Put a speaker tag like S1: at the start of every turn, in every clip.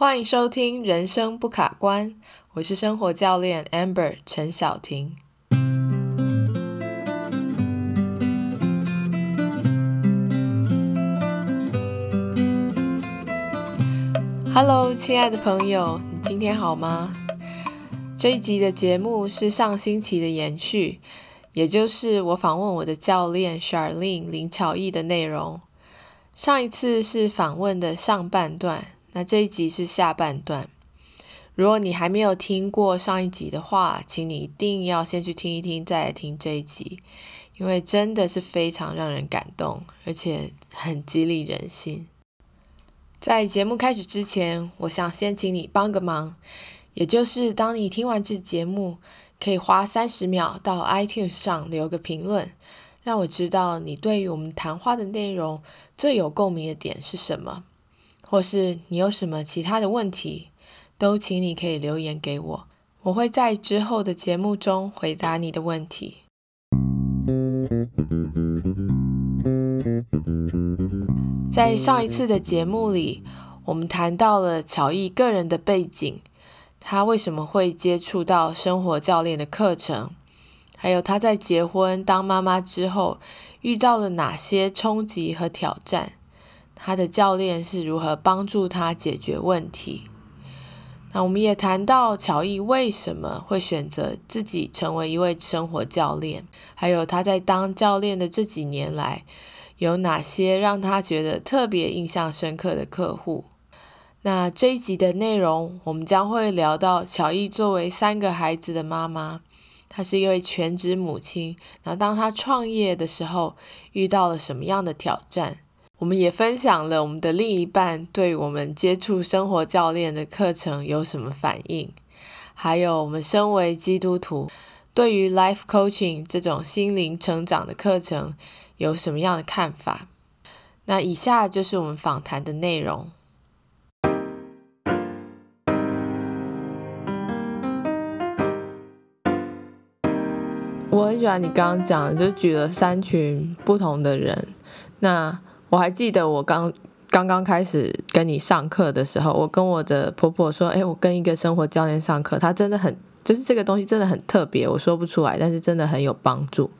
S1: 欢迎收听《人生不卡关》，我是生活教练 Amber 陈晓婷。Hello，亲爱的朋友，你今天好吗？这一集的节目是上星期的延续，也就是我访问我的教练 Charlene 林巧艺的内容。上一次是访问的上半段。那这一集是下半段。如果你还没有听过上一集的话，请你一定要先去听一听，再来听这一集，因为真的是非常让人感动，而且很激励人心。在节目开始之前，我想先请你帮个忙，也就是当你听完这节目，可以花三十秒到 iTunes 上留个评论，让我知道你对于我们谈话的内容最有共鸣的点是什么。或是你有什么其他的问题，都请你可以留言给我，我会在之后的节目中回答你的问题。在上一次的节目里，我们谈到了乔伊个人的背景，他为什么会接触到生活教练的课程，还有他在结婚当妈妈之后遇到了哪些冲击和挑战。他的教练是如何帮助他解决问题？那我们也谈到乔伊为什么会选择自己成为一位生活教练，还有他在当教练的这几年来，有哪些让他觉得特别印象深刻的客户？那这一集的内容，我们将会聊到乔伊作为三个孩子的妈妈，她是一位全职母亲。那当她创业的时候，遇到了什么样的挑战？我们也分享了我们的另一半对我们接触生活教练的课程有什么反应，还有我们身为基督徒对于 life coaching 这种心灵成长的课程有什么样的看法。那以下就是我们访谈的内容。我很喜欢你刚刚讲的，就举了三群不同的人，那。我还记得我刚刚刚开始跟你上课的时候，我跟我的婆婆说：“哎，我跟一个生活教练上课，他真的很，就是这个东西真的很特别，我说不出来，但是真的很有帮助。”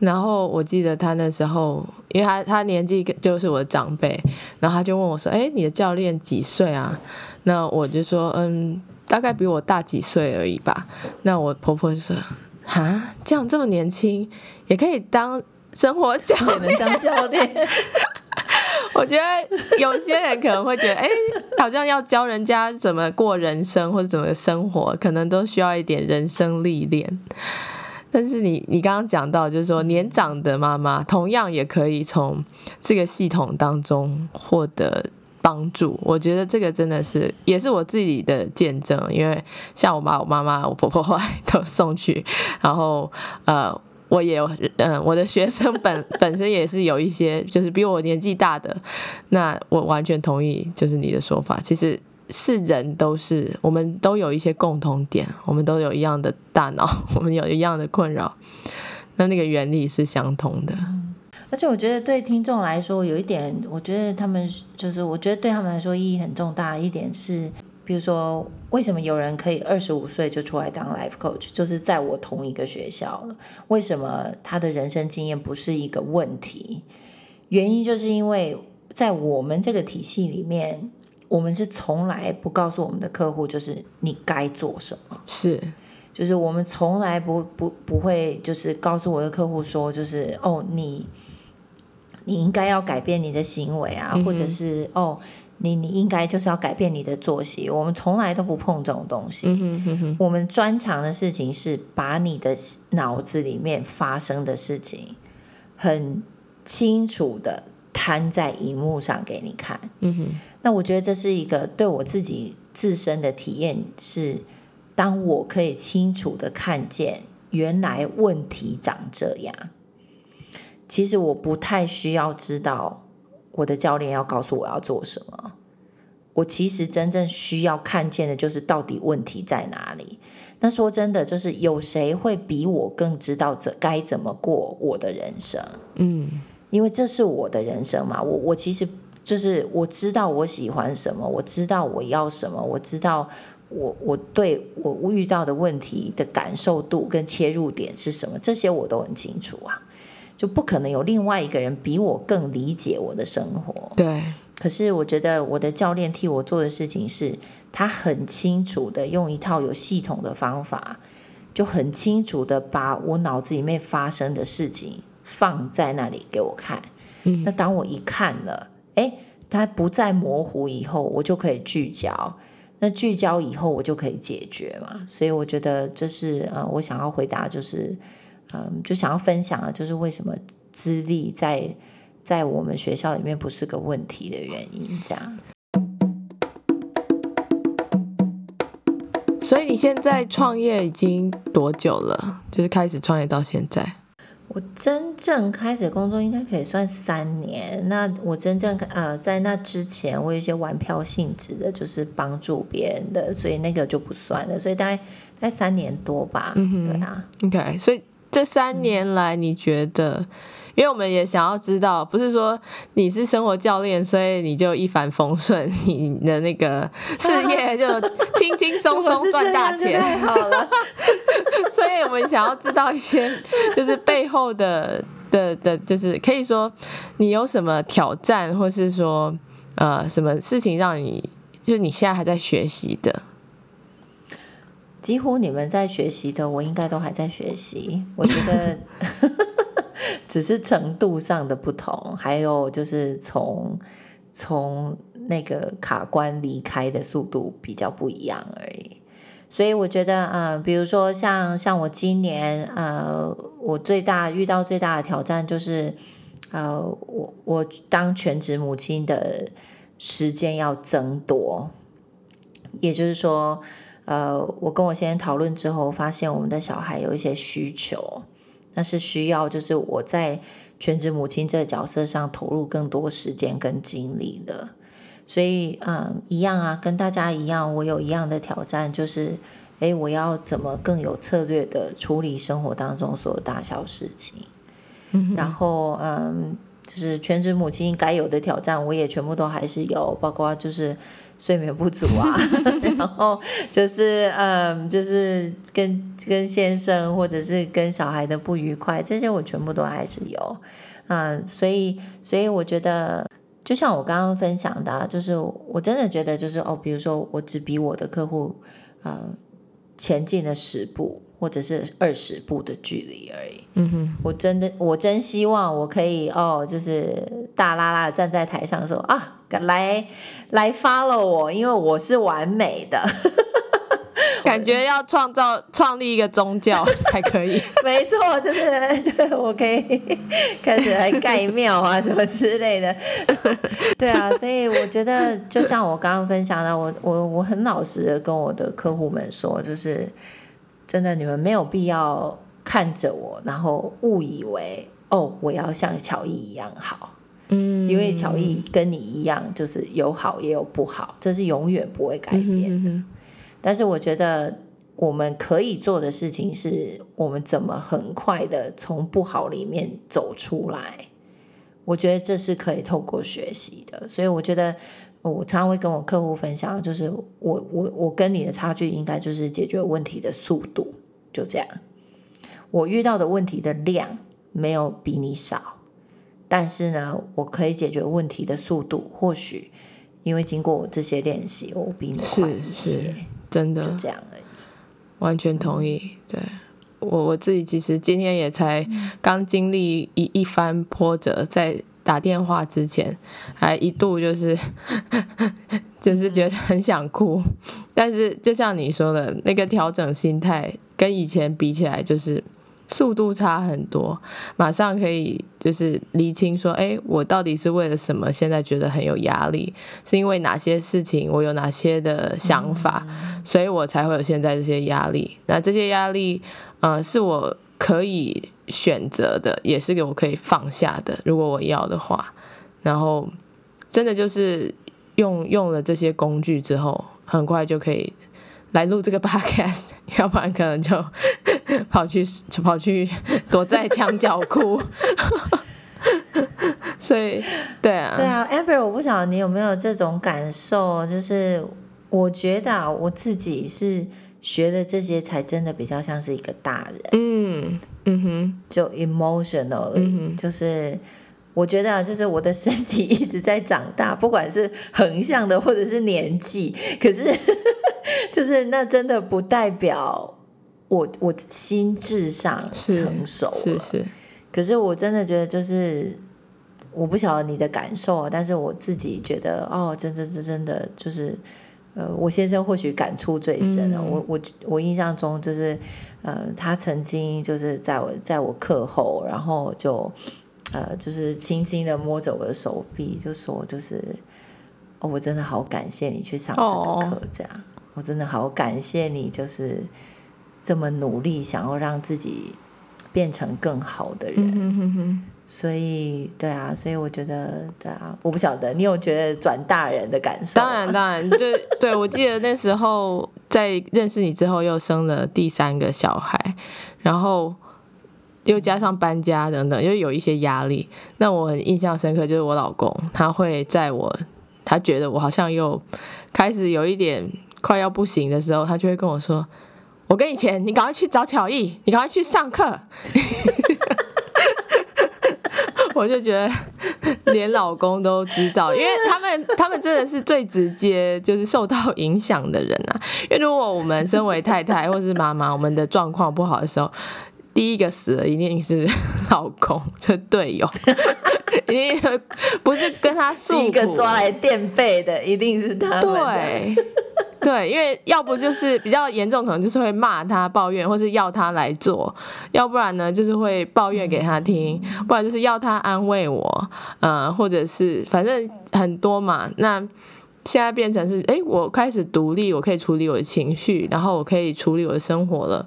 S1: 然后我记得他那时候，因为他他年纪就是我的长辈，然后他就问我说：“哎，你的教练几岁啊？”那我就说：“嗯，大概比我大几岁而已吧。”那我婆婆就说：“哈，这样这么年轻也可以当。”生活教
S2: 练当教练，
S1: 我觉得有些人可能会觉得，哎，好像要教人家怎么过人生或者怎么生活，可能都需要一点人生历练。但是你你刚刚讲到，就是说年长的妈妈同样也可以从这个系统当中获得帮助。我觉得这个真的是也是我自己的见证，因为像我把我妈妈、我婆婆后来都送去，然后呃。我也有，嗯，我的学生本 本身也是有一些，就是比我年纪大的，那我完全同意，就是你的说法，其实是人都是，我们都有一些共同点，我们都有一样的大脑，我们有一样的困扰，那那个原理是相同的。
S2: 而且我觉得对听众来说，有一点，我觉得他们就是，我觉得对他们来说意义很重大一点是。比如说，为什么有人可以二十五岁就出来当 life coach，就是在我同一个学校了？为什么他的人生经验不是一个问题？原因就是因为在我们这个体系里面，我们是从来不告诉我们的客户，就是你该做什么。
S1: 是，
S2: 就是我们从来不不不会，就是告诉我的客户说，就是哦，你你应该要改变你的行为啊，或者是哦。你你应该就是要改变你的作息，我们从来都不碰这种东西。我们专长的事情是把你的脑子里面发生的事情很清楚的摊在荧幕上给你看。那我觉得这是一个对我自己自身的体验，是当我可以清楚的看见原来问题长这样，其实我不太需要知道。我的教练要告诉我要做什么，我其实真正需要看见的就是到底问题在哪里。那说真的，就是有谁会比我更知道怎该怎么过我的人生？嗯，因为这是我的人生嘛。我我其实就是我知道我喜欢什么，我知道我要什么，我知道我我对我遇到的问题的感受度跟切入点是什么，这些我都很清楚啊，就不可能有另外一个人比我更理解我的生活。
S1: 对，
S2: 可是我觉得我的教练替我做的事情是，他很清楚的用一套有系统的方法，就很清楚的把我脑子里面发生的事情放在那里给我看。
S1: 嗯
S2: 那当我一看了，哎，它不再模糊以后，我就可以聚焦。那聚焦以后，我就可以解决嘛。所以我觉得这是呃，我想要回答，就是嗯、就想要分享啊，就是为什么资历在在我们学校里面不是个问题的原因。这样，
S1: 所以你现在创业已经多久了？就是开始创业到现在。
S2: 我真正开始工作应该可以算三年。那我真正呃，在那之前，我有一些玩票性质的，就是帮助别人的，所以那个就不算了。所以大概大概三年多吧。
S1: 嗯哼
S2: 对啊
S1: ，OK，所以这三年来，你觉得？因为我们也想要知道，不是说你是生活教练，所以你就一帆风顺，你的那个事业 就轻轻松松赚大钱。
S2: 太好了。
S1: 所以我们想要知道一些，就是背后的的的，就是可以说你有什么挑战，或是说呃什么事情让你，就是你现在还在学习的。
S2: 几乎你们在学习的，我应该都还在学习。我觉得 只是程度上的不同，还有就是从从那个卡关离开的速度比较不一样而已。所以我觉得，呃，比如说像像我今年，呃，我最大遇到最大的挑战就是，呃，我我当全职母亲的时间要增多，也就是说，呃，我跟我先生讨论之后，发现我们的小孩有一些需求，那是需要就是我在全职母亲这个角色上投入更多时间跟精力的。所以，嗯，一样啊，跟大家一样，我有一样的挑战，就是，诶，我要怎么更有策略的处理生活当中所有大小事情。
S1: 嗯
S2: 然后，嗯，就是全职母亲该有的挑战，我也全部都还是有，包括就是睡眠不足啊，然后就是，嗯，就是跟跟先生或者是跟小孩的不愉快，这些我全部都还是有。嗯，所以，所以我觉得。就像我刚刚分享的、啊，就是我真的觉得，就是哦，比如说我只比我的客户呃前进了十步或者是二十步的距离而已。
S1: 嗯哼，
S2: 我真的，我真希望我可以哦，就是大拉拉的站在台上说啊，来来 follow 我，因为我是完美的。
S1: 感觉要创造创立一个宗教 才可以。
S2: 没错，就是对我可以开始来盖庙啊什么之类的。对啊，所以我觉得，就像我刚刚分享的，我我我很老实的跟我的客户们说，就是真的，你们没有必要看着我，然后误以为哦，我要像乔伊一样好。
S1: 嗯，
S2: 因为乔伊跟你一样，就是有好也有不好，这是永远不会改变。
S1: 嗯哼
S2: 但是我觉得我们可以做的事情是，我们怎么很快的从不好里面走出来。我觉得这是可以透过学习的，所以我觉得我常常会跟我客户分享，就是我我我跟你的差距应该就是解决问题的速度，就这样。我遇到的问题的量没有比你少，但是呢，我可以解决问题的速度，或许因为经过我这些练习，我比你快一
S1: 是
S2: 些。
S1: 是真的
S2: 就这样而已。
S1: 完全同意。对我我自己其实今天也才刚经历一一番波折，在打电话之前还一度就是 就是觉得很想哭，但是就像你说的那个调整心态，跟以前比起来就是。速度差很多，马上可以就是厘清说，哎，我到底是为了什么？现在觉得很有压力，是因为哪些事情，我有哪些的想法，所以我才会有现在这些压力。那这些压力，呃，是我可以选择的，也是给我可以放下的，如果我要的话。然后，真的就是用用了这些工具之后，很快就可以来录这个 podcast，要不然可能就跑去跑去躲在墙角哭。所以对啊，
S2: 对啊，Amber，我不晓得你有没有这种感受，就是我觉得啊，我自己是学的这些才真的比较像是一个大人，
S1: 嗯嗯哼，
S2: 就 emotionally，、就是我觉得啊，就是我的身体一直在长大，不管是横向的或者是年纪，可是 就是那真的不代表我我心智上成熟了，
S1: 是。是，
S2: 可是我真的觉得，就是我不晓得你的感受啊，但是我自己觉得，哦，真真真真的就是，呃，我先生或许感触最深了。
S1: 嗯。
S2: 我我我印象中就是，呃，他曾经就是在我在我课后，然后就呃，就是轻轻的摸着我的手臂，就说就是，哦，我真的好感谢你去上这
S1: 哦。
S2: 个课，这样，我真的好感谢你，就是这么努力，想要让自己变成更好的人。
S1: 嗯哼哼哼。
S2: 所以，对啊，所以我觉得，对啊，我不晓得你有觉得转大人的感受？
S1: 当然，当然，对对，我记得那时候在认识你之后，又生了第三个小孩，然后又加上搬家等等，又有一些压力。那我很印象深刻，就是我老公他会在我他觉得我好像又开始有一点快要不行的时候，他就会跟我说：“我给你钱，你赶快去找巧艺，你赶快去上课。”我就觉得连老公都知道，因为他们他们真的是最直接就是受到影响的人啊。因为如果我们身为太太或是妈妈，我们的状况不好的时候，第一个死的一定是老公，就队友，一定不是跟他诉苦。
S2: 第一个抓来垫背的一定是他们。
S1: 对，对，因为要不就是比较严重，可能就是会骂他、抱怨，或是要他来做；要不然呢，就是会抱怨给他听；不然就是要他安慰我，呃，或者是反正很多嘛。那现在变成是，哎，我开始独立，我可以处理我的情绪，然后我可以处理我的生活了。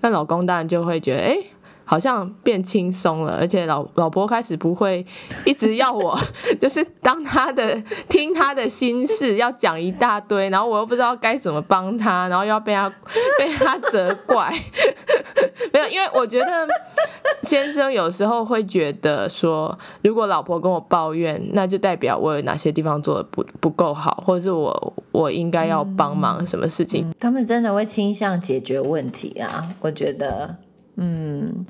S1: 那老公当然就会觉得，哎。好像变轻松了，而且老老婆开始不会一直要我，就是当他的听他的心事，要讲一大堆，然后我又不知道该怎么帮他，然后又要被他 被他责怪。没有，因为我觉得先生有时候会觉得说，如果老婆跟我抱怨，那就代表我有哪些地方做的不不够好，或者是我我应该要帮忙什么事情。
S2: 他们真的会倾向解决问题啊，我觉得。嗯，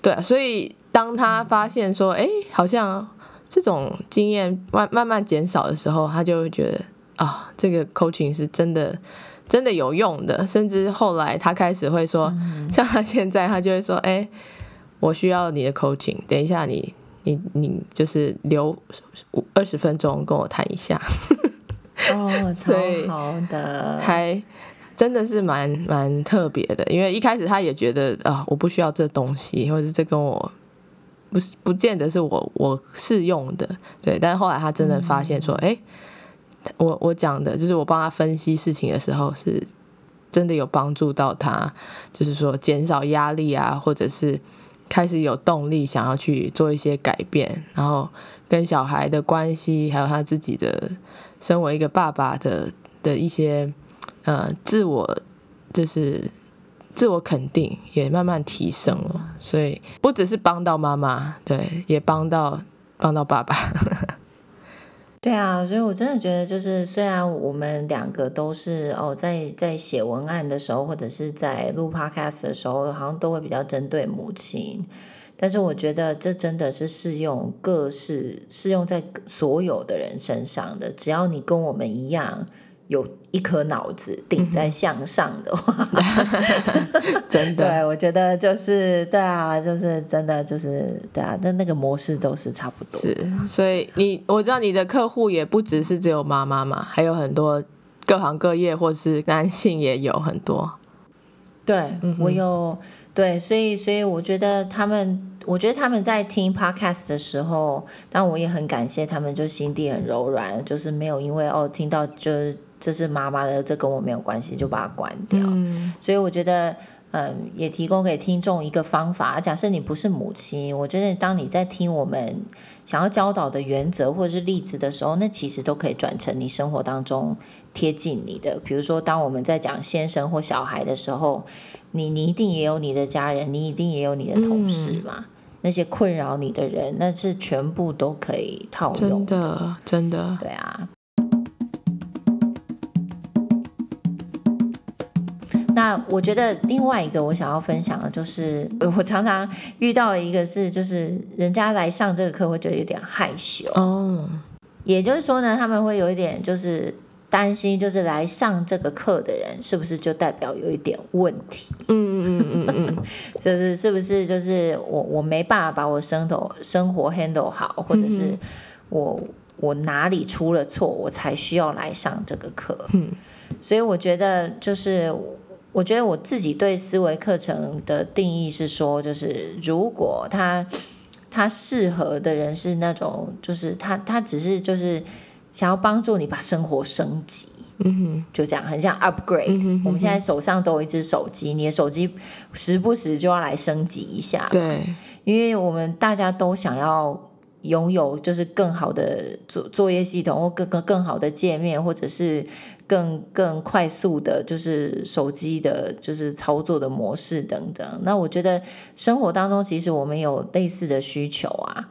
S1: 对，所以当他发现说，哎，好像这种经验慢慢慢减少的时候，他就会觉得啊，这个 coaching 是真的真的有用的。甚至后来他开始会说，像他现在，他就会说，哎，我需要你的 coaching，等一下你你你就是留二十分钟跟我谈一下。
S2: 哦，超好的，
S1: 还。真的是蛮蛮特别的，因为一开始他也觉得啊，我不需要这东西，或者是这跟我不是不见得是我我适用的，对。但是后来他真的发现说，哎、我我讲的就是我帮他分析事情的时候，是真的有帮助到他，就是说减少压力啊，或者是开始有动力想要去做一些改变，然后跟小孩的关系，还有他自己的身为一个爸爸的的一些。呃，自我就是自我肯定也慢慢提升了，所以不只是帮到妈妈，对，也帮到帮到爸爸。
S2: 对啊，所以我真的觉得，就是虽然我们两个都是哦，在在写文案的时候，或者是在录 podcast 的时候，好像都会比较针对母亲，但是我觉得这真的是适用各式适用在所有的人身上的，只要你跟我们一样。有一颗脑子顶在向上的话，
S1: 真的，
S2: 对我觉得就是对啊，就是真的就是对啊，但那个模式都是差不多。
S1: 是，所以你我知道你的客户也不只是只有妈妈嘛，还有很多各行各业，或是男性也有很多。
S2: 对，我有对，所以所以我觉得他们。我觉得他们在听 podcast 的时候，但我也很感谢他们，就心地很柔软，就是没有因为哦听到就是这是妈妈的，这跟我没有关系，就把它关掉。
S1: 嗯、
S2: 所以我觉得，嗯，也提供给听众一个方法。假设你不是母亲，我觉得当你在听我们想要教导的原则或者是例子的时候，那其实都可以转成你生活当中贴近你的。比如说，当我们在讲先生或小孩的时候，你你一定也有你的家人，你一定也有你的同事嘛。那些困扰你的人，那是全部都可以套用。
S1: 真的，真的，
S2: 对啊。那我觉得另外一个我想要分享的就是，我常常遇到一个是，就是人家来上这个课会觉得有点害羞哦。也就是说呢，他们会有一点就是担心，就是来上这个课的人是不是就代表有一点问题？嗯嗯嗯嗯嗯，就是是不是就是我我没办法把我生活生活 handle 好，或者是我我哪里出了错，我才需要来上这个课？嗯，所以我觉得就是。我觉得我自己对思维课程的定义是说，就是如果他他适合的人是那种，就是他他只是就是想要帮助你把生活升级，嗯哼，就这样，很像 upgrade。我们现在手上都有一只手机，你的手机时不时就要来升级一下，
S1: 对，
S2: 因为我们大家都想要。拥有就是更好的作作业系统，或更更更好的界面，或者是更更快速的，就是手机的，就是操作的模式等等。那我觉得生活当中其实我们有类似的需求啊，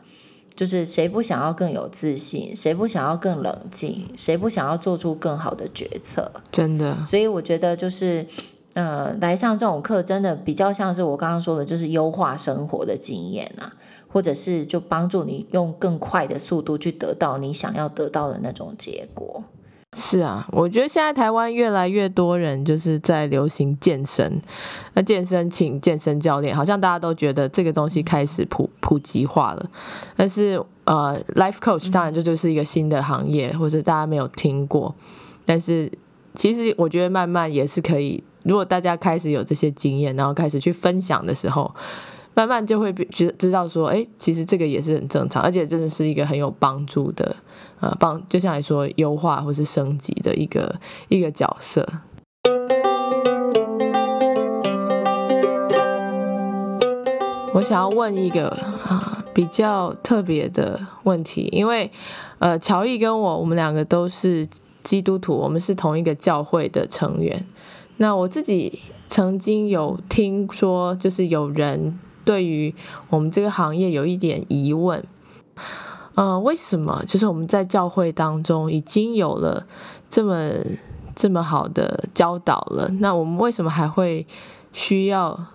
S2: 就是谁不想要更有自信，谁不想要更冷静，谁不想要做出更好的决策？
S1: 真的。
S2: 所以我觉得就是呃，来上这种课，真的比较像是我刚刚说的，就是优化生活的经验啊。或者是就帮助你用更快的速度去得到你想要得到的那种结果。
S1: 是啊，我觉得现在台湾越来越多人就是在流行健身，那健身请健身教练，好像大家都觉得这个东西开始普普及化了。但是呃，life coach 当然这就是一个新的行业，或者大家没有听过。但是其实我觉得慢慢也是可以，如果大家开始有这些经验，然后开始去分享的时候。慢慢就会知知道说，哎，其实这个也是很正常，而且真的是一个很有帮助的，呃，帮就像你说优化或是升级的一个一个角色。我想要问一个啊比较特别的问题，因为呃，乔毅跟我我们两个都是基督徒，我们是同一个教会的成员。那我自己曾经有听说，就是有人。对于我们这个行业有一点疑问，呃，为什么就是我们在教会当中已经有了这么这么好的教导了，那我们为什么还会需要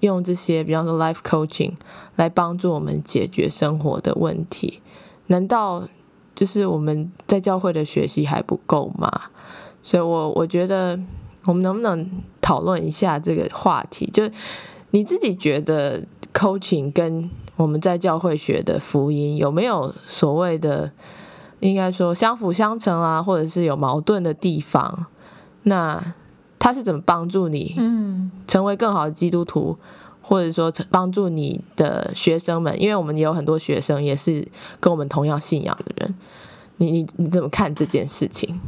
S1: 用这些，比方说 life coaching 来帮助我们解决生活的问题？难道就是我们在教会的学习还不够吗？所以，我我觉得我们能不能讨论一下这个话题？就你自己觉得 coaching 跟我们在教会学的福音有没有所谓的，应该说相辅相成啊，或者是有矛盾的地方？那他是怎么帮助你，嗯，成为更好的基督徒，或者说帮助你的学生们？因为我们也有很多学生也是跟我们同样信仰的人，你你你怎么看这件事情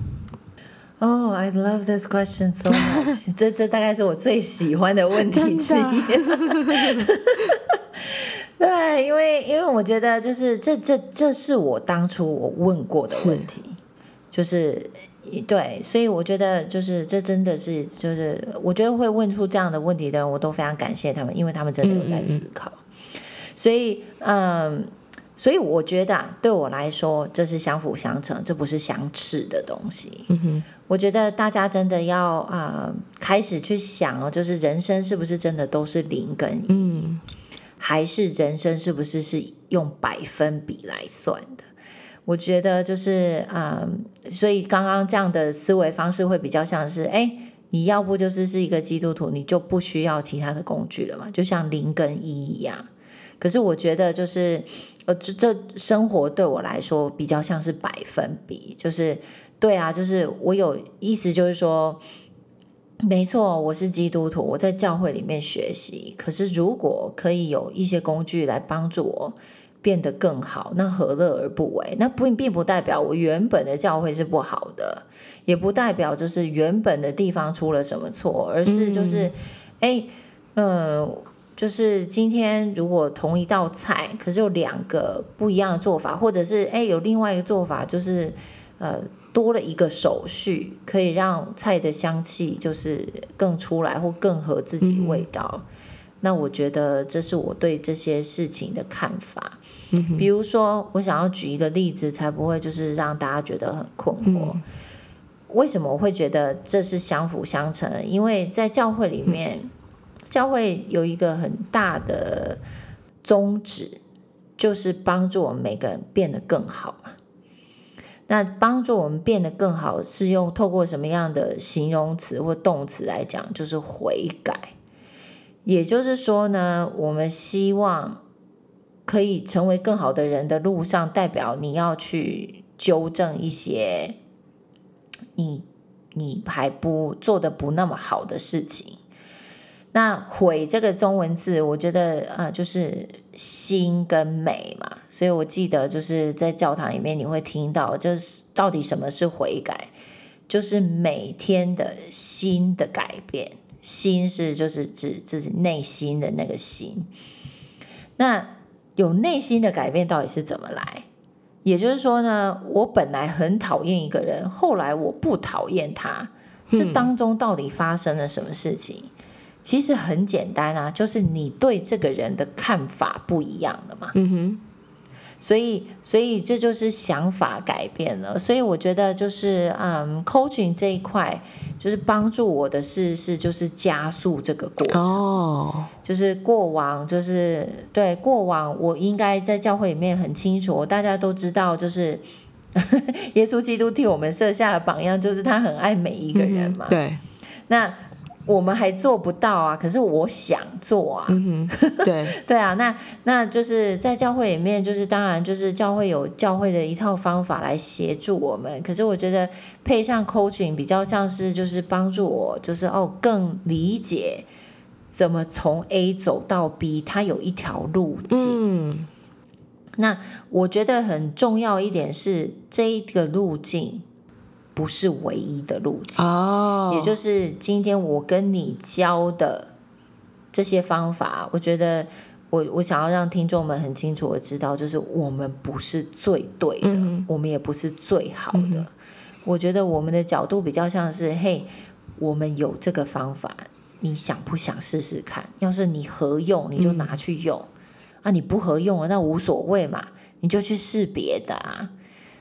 S2: ？Oh, I love this question so much. 这这大概是我最喜欢的问题之一。对，因为因为我觉得就是这这这是我当初我问过的问题，就是对，所以我觉得就是这真的是就是我觉得会问出这样的问题的人，我都非常感谢他们，因为他们真的有在思考。所以嗯。所以我觉得对我来说，这是相辅相成，这不是相斥的东西。嗯哼，我觉得大家真的要啊，开始去想哦，就是人生是不是真的都是零跟一，还是人生是不是是用百分比来算的？我觉得就是啊，所以刚刚这样的思维方式会比较像是，哎，你要不就是是一个基督徒，你就不需要其他的工具了嘛，就像零跟一一样。可是我觉得就是。呃，这这生活对我来说比较像是百分比，就是对啊，就是我有意思，就是说，没错，我是基督徒，我在教会里面学习。可是如果可以有一些工具来帮助我变得更好，那何乐而不为？那不并不代表我原本的教会是不好的，也不代表就是原本的地方出了什么错，而是就是，哎，嗯。就是今天，如果同一道菜，可是有两个不一样的做法，或者是哎有另外一个做法，就是呃多了一个手续，可以让菜的香气就是更出来，或更合自己味道。那我觉得这是我对这些事情的看法。比如说，我想要举一个例子，才不会就是让大家觉得很困惑。为什么我会觉得这是相辅相成？因为在教会里面，教会有一个很大的宗旨，就是帮助我们每个人变得更好嘛。那帮助我们变得更好，是用透过什么样的形容词或动词来讲？就是悔改。也就是说呢，我们希望。可以成为更好的人的路上，代表你要去纠正一些你你还不做的不那么好的事情。那悔这个中文字，我觉得呃，就是心跟美嘛。所以我记得就是在教堂里面你会听到，就是到底什么是悔改，就是每天的心的改变。心是就是指自己内心的那个心。那有内心的改变到底是怎么来？也就是说呢，我本来很讨厌一个人，后来我不讨厌他，这当中到底发生了什么事情？其实很简单啊，就是你对这个人的看法不一样了嘛。嗯哼。所以，所以这就是想法改变了。所以我觉得，就是嗯，coaching 这一块，就是帮助我的事是就是加速这个过程。哦，就是过往，就是对过往，我应该在教会里面很清楚，大家都知道，就是 耶稣基督替我们设下的榜样，就是他很爱每一个人嘛。
S1: 对，
S2: 那。我们还做不到啊，可是我想做啊。
S1: 嗯对
S2: 对啊，那那就是在教会里面，就是当然就是教会有教会的一套方法来协助我们。可是我觉得配上 coaching 比较像是就是帮助我，就是哦更理解怎么从 A 走到 B，它有一条路径。嗯，那我觉得很重要一点是这一个路径。不是唯一的路径哦，也就是今天我跟你教的这些方法，我觉得我我想要让听众们很清楚的知道，就是我们不是最对的，我们也不是最好的。我觉得我们的角度比较像是，嘿，我们有这个方法，你想不想试试看？要是你合用，你就拿去用啊；你不合用啊，那无所谓嘛，你就去试别的啊。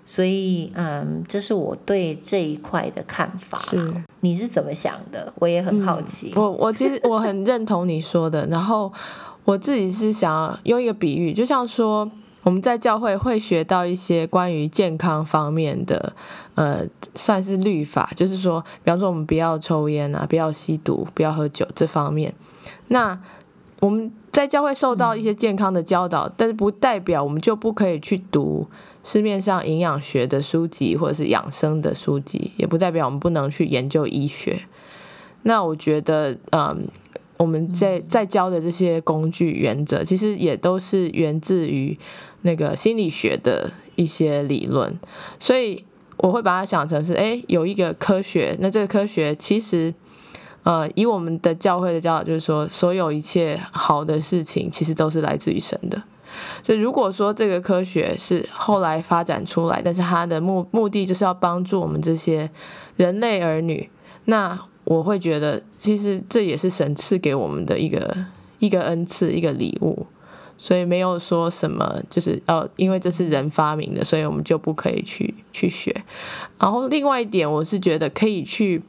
S2: 所以，嗯，这是我对这一块的看法。
S1: 是，
S2: 你是怎么想的？我也很好奇。
S1: 我 我其实我很认同你说的。然后我自己是想用一个比喻，就像说我们在教会会学到一些关于健康方面的，呃，算是律法，就是说，比方说我们不要抽烟啊，不要吸毒，不要喝酒这方面。那我们在教会受到一些健康的教导，但是不代表我们就不可以去读。市面上营养学的书籍或者是养生的书籍，也不代表我们不能去研究医学。那我觉得，嗯，我们在在教的这些工具原则，其实也都是源自于那个心理学的一些理论。所以我会把它想成是，哎，有一个科学。那这个科学其实，呃，以我们的教会的教导，就是说，所有一切好的事情，其实都是来自于神的。所以，如果说这个科学是后来发展出来，但是它的目目的就是要帮助我们这些人类儿女，那我会觉得，其实这也是神赐给我们的一个一个恩赐，一个礼物。所以没有说什么，就是呃，因为这是人发明的，所以我们就不可以去去学。然后另外一点，我是觉得可以去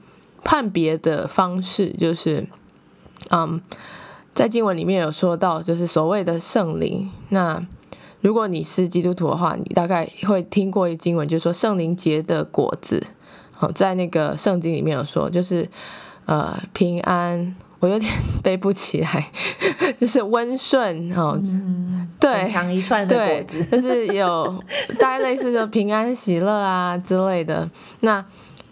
S1: 判别的方式，就是嗯。在经文里面有说到，就是所谓的圣灵。那如果你是基督徒的话，你大概会听过一经文，就是说圣灵结的果子。好，在那个圣经里面有说，就是呃平安，我有点背不起来，就是温顺哦，对，
S2: 长一串的果子，
S1: 就是有大概类似就平安喜乐啊之类的。那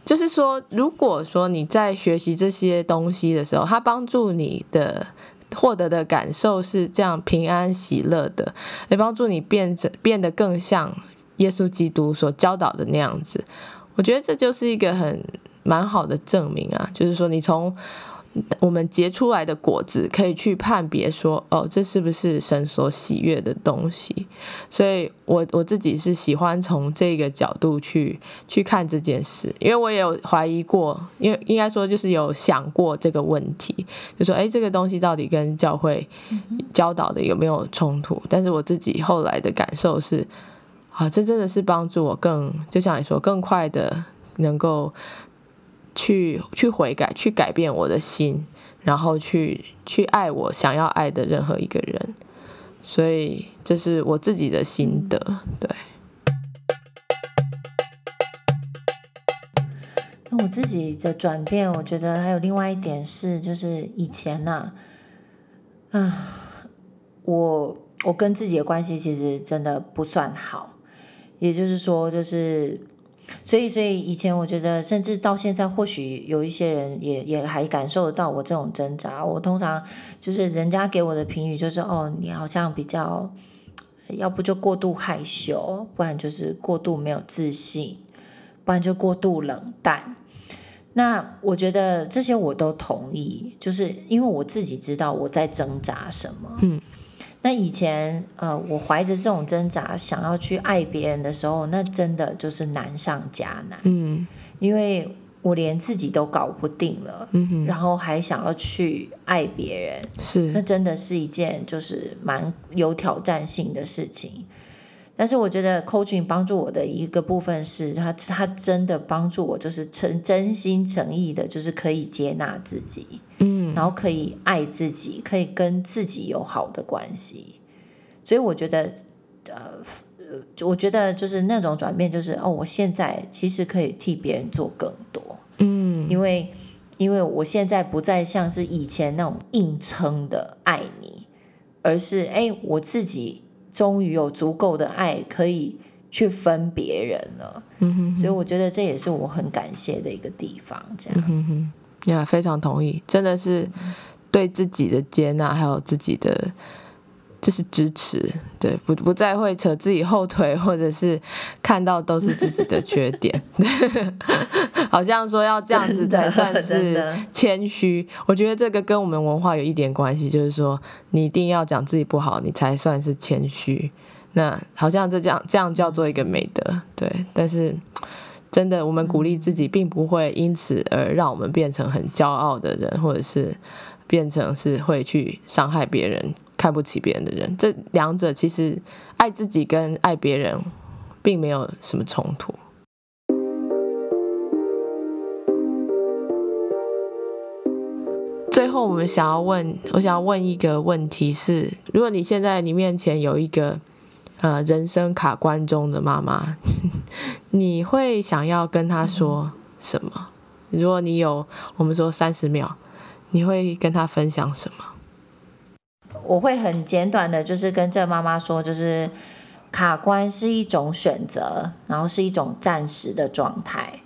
S1: 就是说，如果说你在学习这些东西的时候，它帮助你的。获得的感受是这样平安喜乐的，来帮助你变成变得更像耶稣基督所教导的那样子。我觉得这就是一个很蛮好的证明啊，就是说你从我们结出来的果子可以去判别说，哦，这是不是神所喜悦的东西？所以我我自己是喜欢从这个角度去去看这件事，因为我也有怀疑过，因为应该说就是有想过这个问题，就说，哎，这个东西到底跟教会教导的有没有冲突？但是我自己后来的感受是，啊，这真的是帮助我更，就像你说，更快的能够。去去悔改，去改变我的心，然后去去爱我想要爱的任何一个人，所以这是我自己的心得。对。
S2: 那我自己的转变，我觉得还有另外一点是，就是以前呢，啊，我我跟自己的关系其实真的不算好，也就是说，就是。所以，所以以前我觉得，甚至到现在，或许有一些人也也还感受得到我这种挣扎。我通常就是人家给我的评语就是：哦，你好像比较，要不就过度害羞，不然就是过度没有自信，不然就过度冷淡。那我觉得这些我都同意，就是因为我自己知道我在挣扎什么。嗯。那以前，呃，我怀着这种挣扎，想要去爱别人的时候，那真的就是难上加难。嗯，因为我连自己都搞不定了，嗯然后还想要去爱别人，
S1: 是，
S2: 那真的是一件就是蛮有挑战性的事情。但是我觉得 coaching 帮助我的一个部分是，他他真的帮助我，就是诚真心诚意的，就是可以接纳自己。嗯然后可以爱自己，可以跟自己有好的关系，所以我觉得，呃，我觉得就是那种转变，就是哦，我现在其实可以替别人做更多，嗯，因为因为我现在不再像是以前那种硬撑的爱你，而是哎，我自己终于有足够的爱可以去分别人了，嗯哼，所以我觉得这也是我很感谢的一个地方，这样。
S1: 呀，非常同意，真的是对自己的接纳，还有自己的就是支持，对，不不再会扯自己后腿，或者是看到都是自己的缺点，好像说要这样子才算是谦虚。我觉得这个跟我们文化有一点关系，就是说你一定要讲自己不好，你才算是谦虚。那好像这这样这样叫做一个美德，对，但是。真的，我们鼓励自己，并不会因此而让我们变成很骄傲的人，或者是变成是会去伤害别人、看不起别人的人。这两者其实爱自己跟爱别人并没有什么冲突。最后，我们想要问，我想要问一个问题是：如果你现在你面前有一个。呃，人生卡关中的妈妈，你会想要跟她说什么？如果你有，我们说三十秒，你会跟她分享什么？
S2: 我会很简短的，就是跟这妈妈说，就是卡关是一种选择，然后是一种暂时的状态。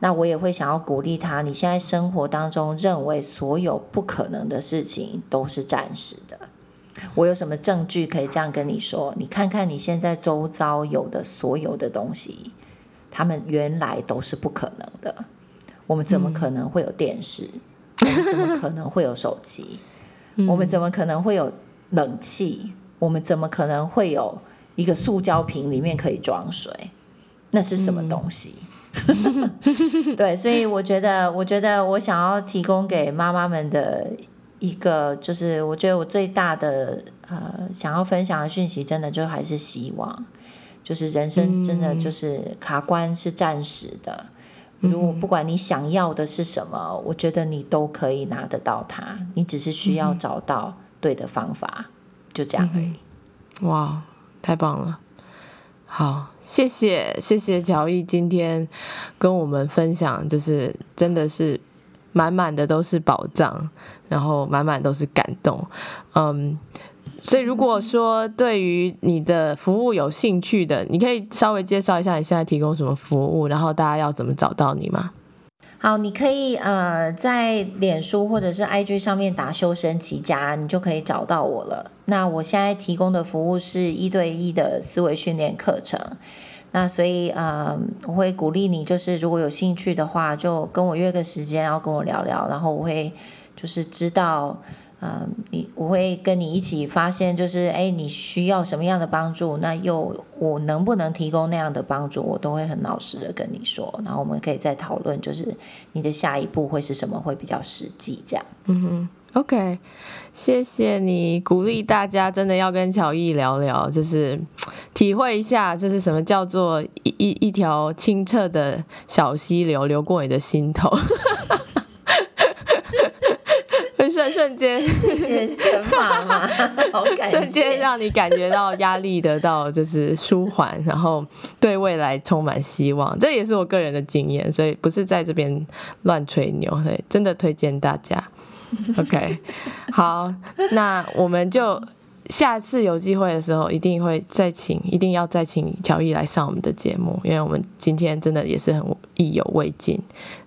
S2: 那我也会想要鼓励她，你现在生活当中认为所有不可能的事情都是暂时的。我有什么证据可以这样跟你说？你看看你现在周遭有的所有的东西，他们原来都是不可能的。我们怎么可能会有电视？我们怎么可能会有手机？我们怎么可能会有冷气？我们怎么可能会有一个塑胶瓶里面可以装水？那是什么东西？对，所以我觉得，我觉得我想要提供给妈妈们的。一个就是，我觉得我最大的呃想要分享的讯息，真的就还是希望，就是人生真的就是卡关是暂时的。如果不管你想要的是什么，我觉得你都可以拿得到它，你只是需要找到对的方法，就这样而已。
S1: 哇，太棒了！好，谢谢谢谢乔伊今天跟我们分享，就是真的是。满满的都是宝藏，然后满满都是感动，嗯，所以如果说对于你的服务有兴趣的，你可以稍微介绍一下你现在提供什么服务，然后大家要怎么找到你吗？
S2: 好，你可以呃在脸书或者是 IG 上面打修身齐家，你就可以找到我了。那我现在提供的服务是一对一的思维训练课程。那所以，呃，我会鼓励你，就是如果有兴趣的话，就跟我约个时间，然后跟我聊聊，然后我会就是知道。嗯，你我会跟你一起发现，就是哎，你需要什么样的帮助？那又我能不能提供那样的帮助？我都会很老实的跟你说，然后我们可以再讨论，就是你的下一步会是什么，会比较实际这样。
S1: 嗯哼，OK，谢谢你鼓励大家，真的要跟乔毅聊聊，就是体会一下，就是什么叫做一一条清澈的小溪流流过你的心头。瞬瞬间，
S2: 全马嘛，
S1: 瞬间让你感觉到压力得到就是舒缓，然后对未来充满希望。这也是我个人的经验，所以不是在这边乱吹牛，对，真的推荐大家。OK，好，那我们就。下次有机会的时候，一定会再请，一定要再请乔伊来上我们的节目，因为我们今天真的也是很意犹未尽。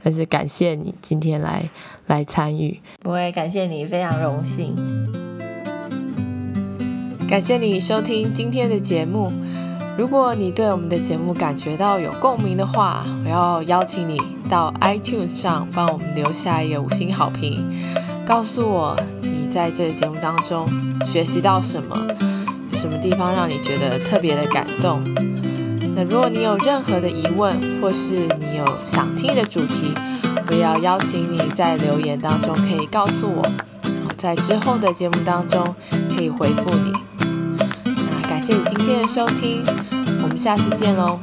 S1: 但是感谢你今天来来参与，
S2: 不会感谢你，非常荣幸。
S1: 感谢你收听今天的节目。如果你对我们的节目感觉到有共鸣的话，我要邀请你到 iTunes 上帮我们留下一个五星好评，告诉我你在这个节目当中学习到什么，有什么地方让你觉得特别的感动。那如果你有任何的疑问，或是你有想听的主题，我也要邀请你在留言当中可以告诉我，在之后的节目当中可以回复你。那感谢你今天的收听。我们下次见喽，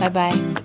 S1: 拜拜。